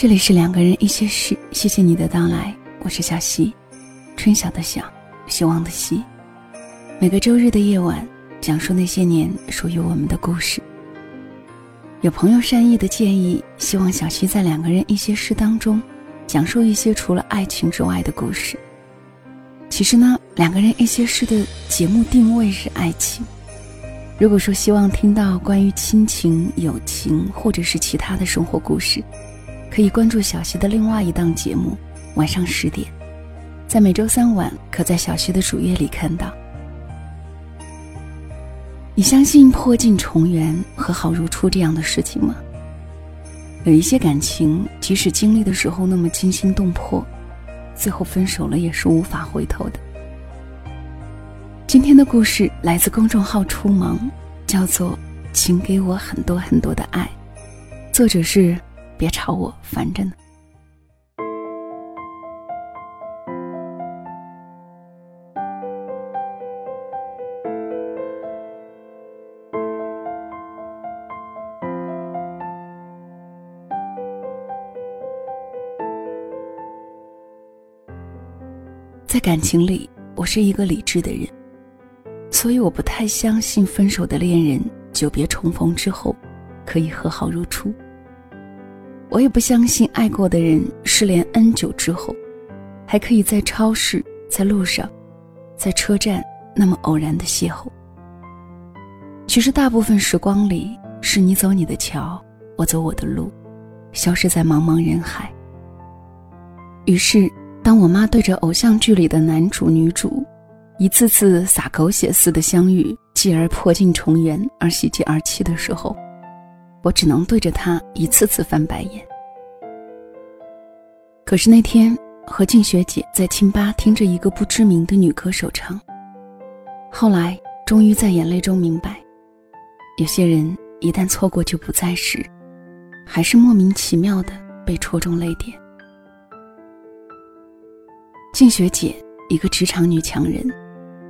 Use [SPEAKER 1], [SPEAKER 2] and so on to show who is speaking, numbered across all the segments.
[SPEAKER 1] 这里是两个人一些事，谢谢你的到来，我是小溪，春晓的晓，希望的希。每个周日的夜晚，讲述那些年属于我们的故事。有朋友善意的建议，希望小溪在两个人一些事当中，讲述一些除了爱情之外的故事。其实呢，两个人一些事的节目定位是爱情。如果说希望听到关于亲情、友情或者是其他的生活故事，可以关注小溪的另外一档节目，晚上十点，在每周三晚可在小溪的主页里看到。你相信破镜重圆、和好如初这样的事情吗？有一些感情，即使经历的时候那么惊心动魄，最后分手了也是无法回头的。今天的故事来自公众号“初萌”，叫做《请给我很多很多的爱》，作者是别吵我，烦着呢。在感情里，我是一个理智的人，所以我不太相信分手的恋人久别重逢之后可以和好如初。我也不相信爱过的人失联 N 久之后，还可以在超市、在路上、在车站那么偶然的邂逅。其实大部分时光里，是你走你的桥，我走我的路，消失在茫茫人海。于是。当我妈对着偶像剧里的男主女主，一次次洒狗血似的相遇，继而破镜重圆而喜极而泣的时候，我只能对着她一次次翻白眼。可是那天和静学姐在清吧听着一个不知名的女歌手唱，后来终于在眼泪中明白，有些人一旦错过就不再时，还是莫名其妙的被戳中泪点。静学姐，一个职场女强人，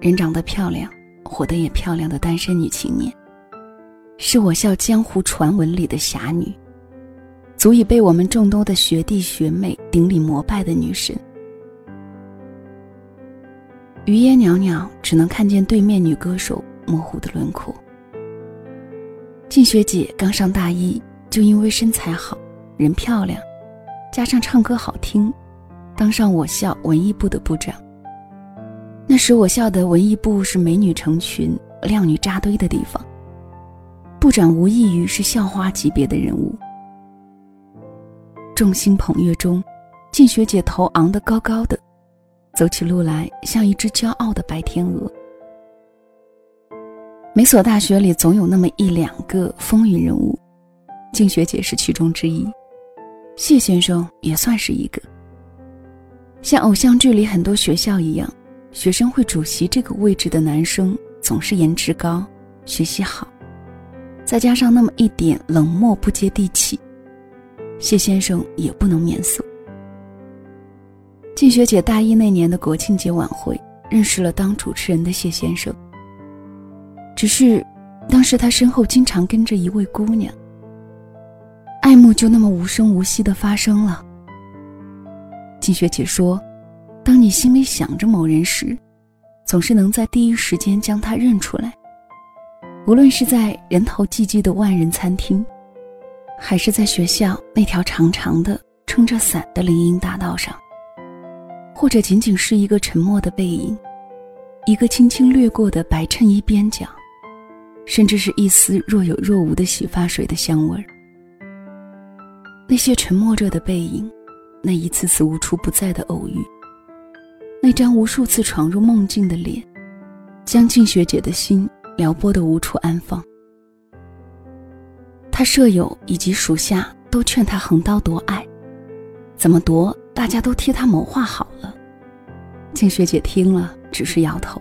[SPEAKER 1] 人长得漂亮，活得也漂亮的单身女青年，是我校江湖传闻里的侠女，足以被我们众多的学弟学妹顶礼膜拜的女神。余烟袅袅，只能看见对面女歌手模糊的轮廓。静学姐刚上大一，就因为身材好，人漂亮，加上唱歌好听。当上我校文艺部的部长。那时我校的文艺部是美女成群、靓女扎堆的地方，部长无异于是校花级别的人物。众星捧月中，静学姐头昂得高高的，走起路来像一只骄傲的白天鹅。每所大学里总有那么一两个风云人物，静学姐是其中之一，谢先生也算是一个。像偶像剧里很多学校一样，学生会主席这个位置的男生总是颜值高、学习好，再加上那么一点冷漠不接地气，谢先生也不能免俗。静学姐大一那年的国庆节晚会，认识了当主持人的谢先生。只是，当时他身后经常跟着一位姑娘，爱慕就那么无声无息的发生了。静学姐说：“当你心里想着某人时，总是能在第一时间将他认出来。无论是在人头济济的万人餐厅，还是在学校那条长长的撑着伞的林荫大道上，或者仅仅是一个沉默的背影，一个轻轻掠过的白衬衣边角，甚至是一丝若有若无的洗发水的香味儿，那些沉默着的背影。”那一次次无处不在的偶遇，那张无数次闯入梦境的脸，将静学姐的心撩拨的无处安放。他舍友以及属下都劝他横刀夺爱，怎么夺，大家都替他谋划好了。静学姐听了，只是摇头。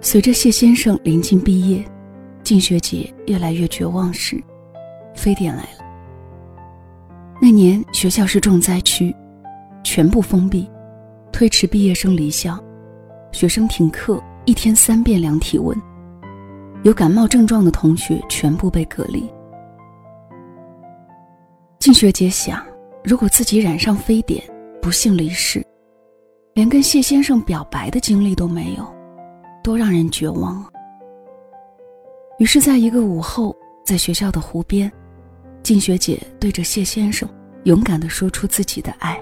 [SPEAKER 1] 随着谢先生临近毕业，静学姐越来越绝望时，非典来了。那年学校是重灾区，全部封闭，推迟毕业生离校，学生停课，一天三遍量体温，有感冒症状的同学全部被隔离。静学姐想，如果自己染上非典，不幸离世，连跟谢先生表白的经历都没有，多让人绝望啊！于是，在一个午后，在学校的湖边，静学姐对着谢先生勇敢地说出自己的爱。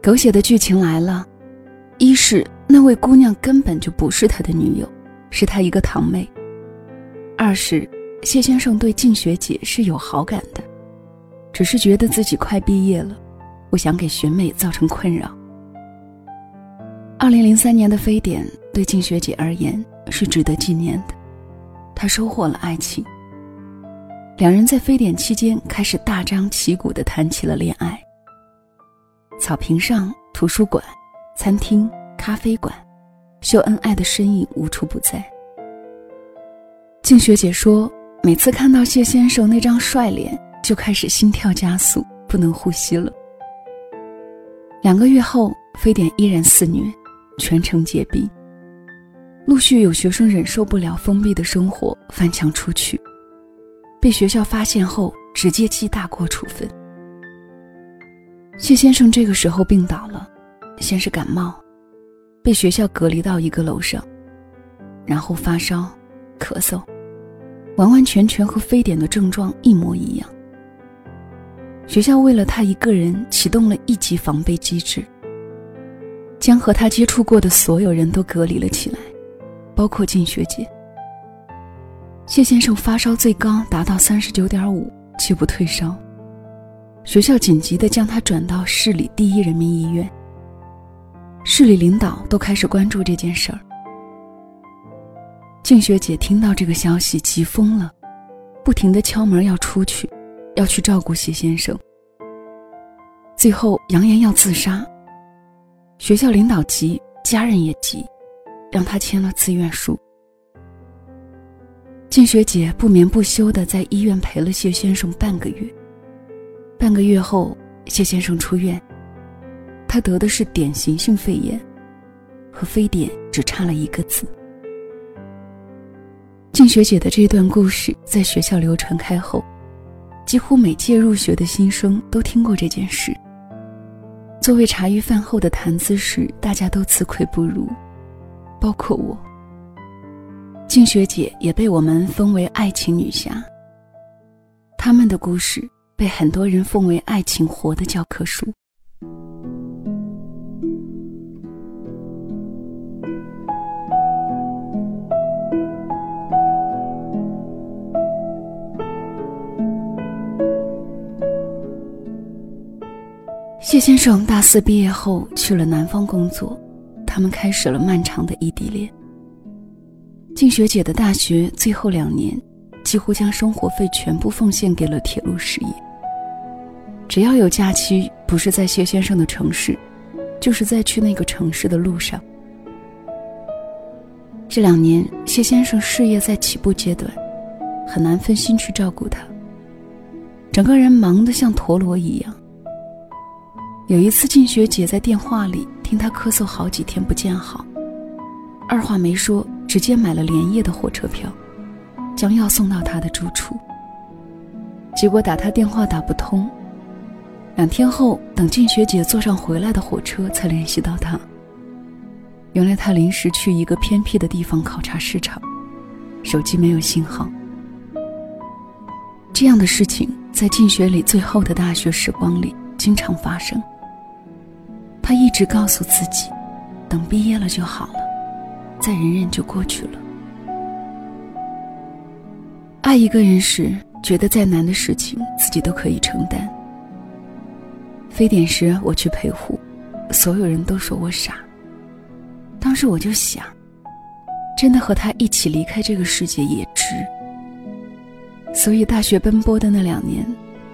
[SPEAKER 1] 狗血的剧情来了，一是那位姑娘根本就不是他的女友，是他一个堂妹；二是谢先生对静学姐是有好感的，只是觉得自己快毕业了，不想给学妹造成困扰。二零零三年的非典对静学姐而言是值得纪念的，她收获了爱情。两人在非典期间开始大张旗鼓地谈起了恋爱。草坪上、图书馆、餐厅、咖啡馆，秀恩爱的身影无处不在。静学姐说：“每次看到谢先生那张帅脸，就开始心跳加速，不能呼吸了。”两个月后，非典依然肆虐，全城戒闭。陆续有学生忍受不了封闭的生活，翻墙出去，被学校发现后，直接记大过处分。谢先生这个时候病倒了，先是感冒，被学校隔离到一个楼上，然后发烧、咳嗽，完完全全和非典的症状一模一样。学校为了他一个人启动了一级防备机制，将和他接触过的所有人都隔离了起来，包括静学姐。谢先生发烧最高达到三十九点五，却不退烧。学校紧急地将他转到市里第一人民医院。市里领导都开始关注这件事儿。静学姐听到这个消息急疯了，不停地敲门要出去，要去照顾谢先生。最后扬言要自杀。学校领导急，家人也急，让他签了自愿书。静学姐不眠不休地在医院陪了谢先生半个月。半个月后，谢先生出院。他得的是典型性肺炎，和非典只差了一个字。静学姐的这段故事在学校流传开后，几乎每届入学的新生都听过这件事。作为茶余饭后的谈资时，大家都自愧不如，包括我。静学姐也被我们封为爱情女侠。他们的故事。被很多人奉为爱情活的教科书。谢先生大四毕业后去了南方工作，他们开始了漫长的异地恋。静学姐的大学最后两年。几乎将生活费全部奉献给了铁路事业。只要有假期，不是在谢先生的城市，就是在去那个城市的路上。这两年，谢先生事业在起步阶段，很难分心去照顾他，整个人忙得像陀螺一样。有一次，静学姐在电话里听他咳嗽好几天不见好，二话没说，直接买了连夜的火车票。将要送到他的住处，结果打他电话打不通。两天后，等静学姐坐上回来的火车，才联系到他。原来他临时去一个偏僻的地方考察市场，手机没有信号。这样的事情在静学里最后的大学时光里经常发生。他一直告诉自己，等毕业了就好了，再忍忍就过去了。爱一个人时，觉得再难的事情自己都可以承担。非典时我去陪护，所有人都说我傻。当时我就想，真的和他一起离开这个世界也值。所以大学奔波的那两年，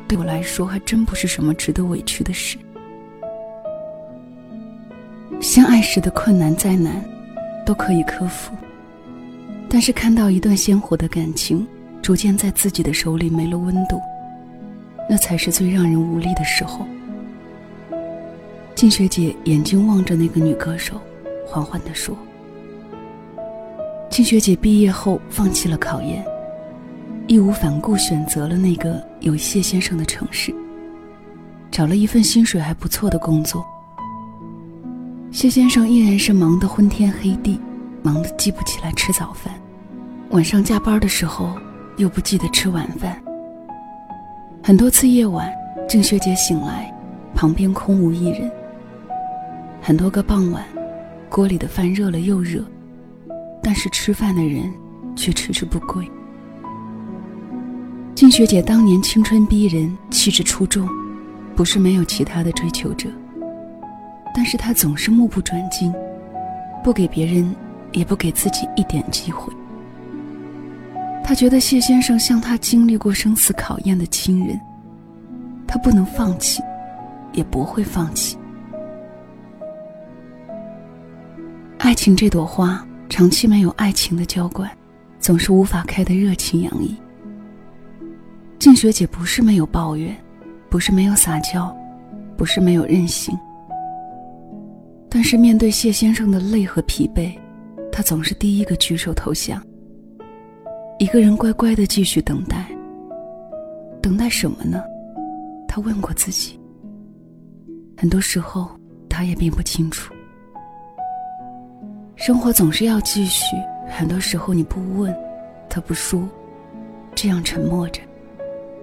[SPEAKER 1] 对我来说还真不是什么值得委屈的事。相爱时的困难再难，都可以克服。但是看到一段鲜活的感情。逐渐在自己的手里没了温度，那才是最让人无力的时候。静学姐眼睛望着那个女歌手，缓缓地说：“静学姐毕业后放弃了考研，义无反顾选择了那个有谢先生的城市，找了一份薪水还不错的工作。谢先生依然是忙得昏天黑地，忙得记不起来吃早饭，晚上加班的时候又不记得吃晚饭。很多次夜晚，郑学姐醒来，旁边空无一人。很多个傍晚，锅里的饭热了又热，但是吃饭的人却迟迟不归。静学姐当年青春逼人，气质出众，不是没有其他的追求者。但是他总是目不转睛，不给别人，也不给自己一点机会。他觉得谢先生像他经历过生死考验的亲人，他不能放弃，也不会放弃。爱情这朵花，长期没有爱情的浇灌，总是无法开得热情洋溢。静雪姐不是没有抱怨，不是没有撒娇，不是没有任性。但是面对谢先生的累和疲惫，他总是第一个举手投降。一个人乖乖的继续等待。等待什么呢？他问过自己。很多时候，他也并不清楚。生活总是要继续，很多时候你不问，他不说，这样沉默着。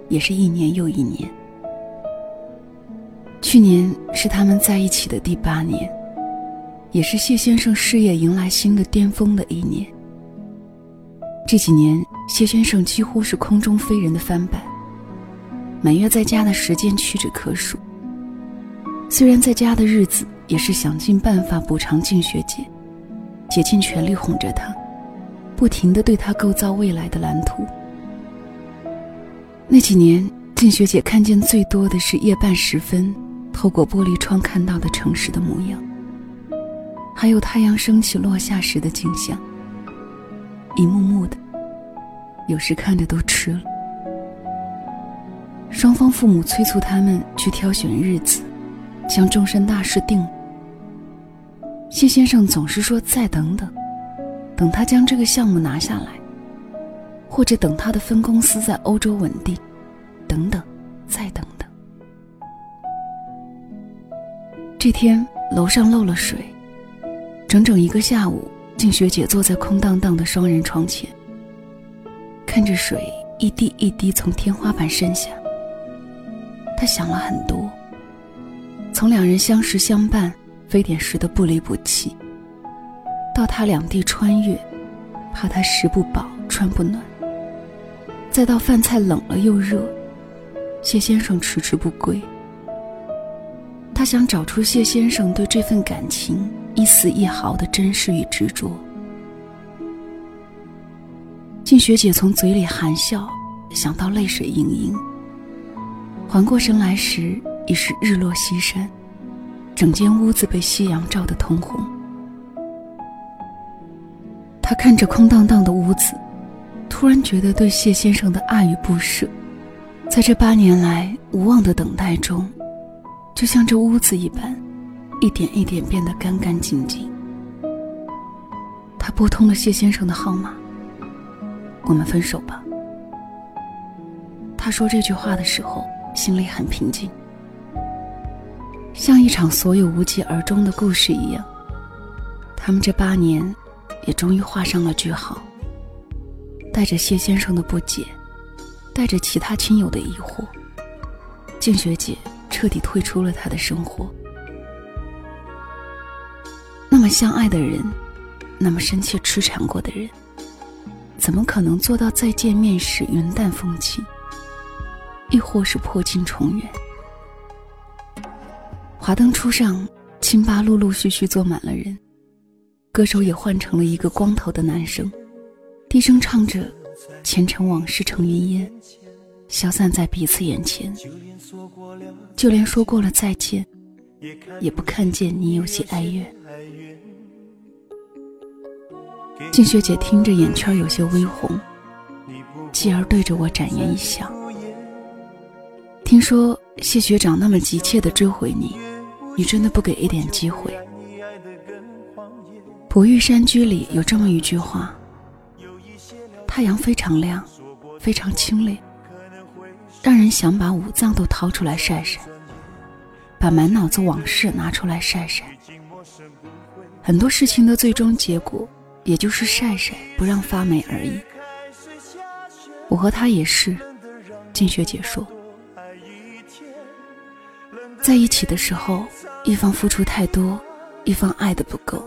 [SPEAKER 1] 也是一年又一年。去年是他们在一起的第八年，也是谢先生事业迎来新的巅峰的一年。这几年，谢先生几乎是空中飞人的翻版，每月在家的时间屈指可数。虽然在家的日子也是想尽办法补偿静学姐，竭尽全力哄着她，不停的对她构造未来的蓝图。那几年，静学姐看见最多的是夜半时分，透过玻璃窗看到的城市的模样，还有太阳升起落下时的景象。一幕幕的，有时看着都吃了。双方父母催促他们去挑选日子，将终身大事定了。谢先生总是说再等等，等他将这个项目拿下来。或者等他的分公司在欧洲稳定，等等，再等等。这天楼上漏了水，整整一个下午，静学姐坐在空荡荡的双人床前，看着水一滴一滴从天花板渗下。她想了很多，从两人相识相伴、非典时的不离不弃，到他两地穿越，怕他食不饱穿不暖。再到饭菜冷了又热，谢先生迟迟不归。他想找出谢先生对这份感情一丝一毫的真实与执着。静学姐从嘴里含笑，想到泪水盈盈。缓过神来时，已是日落西山，整间屋子被夕阳照得通红。她看着空荡荡的屋子。突然觉得对谢先生的爱与不舍，在这八年来无望的等待中，就像这屋子一般，一点一点变得干干净净。他拨通了谢先生的号码。我们分手吧。他说这句话的时候，心里很平静，像一场所有无疾而终的故事一样。他们这八年，也终于画上了句号。带着谢先生的不解，带着其他亲友的疑惑，静学姐彻底退出了他的生活。相爱的人，那么深切痴缠过的人，怎么可能做到再见面时云淡风轻，亦或是破镜重圆？华灯初上，清吧陆陆续续坐满了人，歌手也换成了一个光头的男生。低声唱着，前尘往事成云烟，消散在彼此眼前。就连说过了再见，也不看见你有些哀怨。静学姐听着，眼圈有些微红，继而对着我展颜一笑。听说谢学长那么急切的追回你，你真的不给一点机会？《璞玉山居》里有这么一句话。太阳非常亮，非常清冽，让人想把五脏都掏出来晒晒，把满脑子往事拿出来晒晒。很多事情的最终结果，也就是晒晒不让发霉而已。我和他也是，静雪姐说，在一起的时候，一方付出太多，一方爱的不够。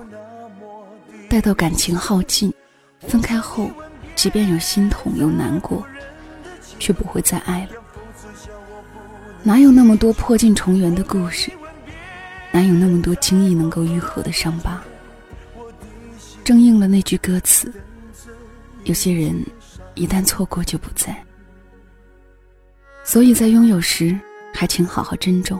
[SPEAKER 1] 待到感情耗尽，分开后，即便有心痛有难过，却不会再爱了。哪有那么多破镜重圆的故事？哪有那么多轻易能够愈合的伤疤？正应了那句歌词：有些人一旦错过就不在。所以在拥有时，还请好好珍重，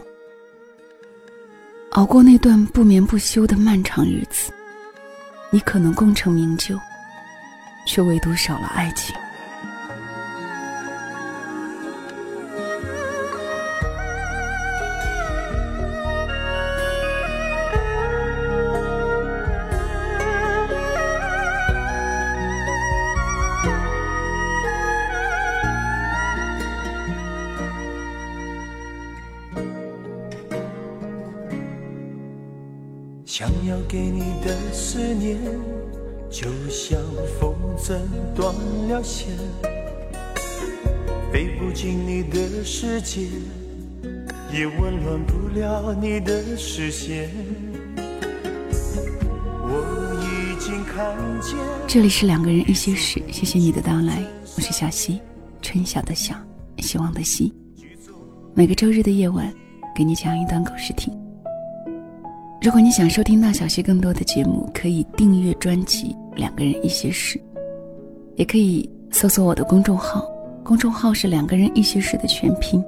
[SPEAKER 1] 熬过那段不眠不休的漫长日子。你可能功成名就，却唯独少了爱情。
[SPEAKER 2] 飞不进你的世界，也温暖不了你的视线。我已经看见。
[SPEAKER 1] 这里是两个人一些事，谢谢你的到来，我是小溪，春晓的晓，希望的希。每个周日的夜晚，给你讲一段故事听。如果你想收听到小溪更多的节目，可以订阅专辑《两个人一些事》，也可以搜索我的公众号，公众号是“两个人一些事”的全拼。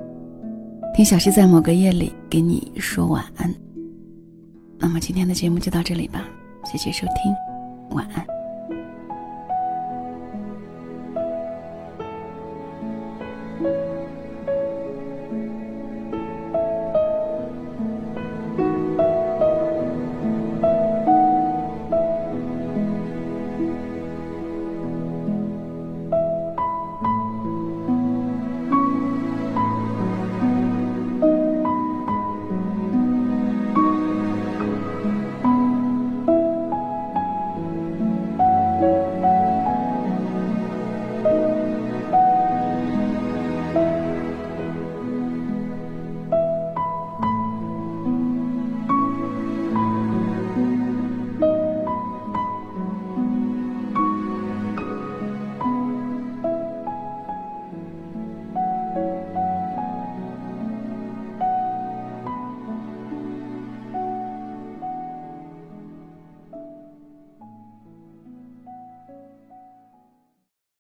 [SPEAKER 1] 听小溪在某个夜里给你说晚安。那么今天的节目就到这里吧，谢谢收听，晚安。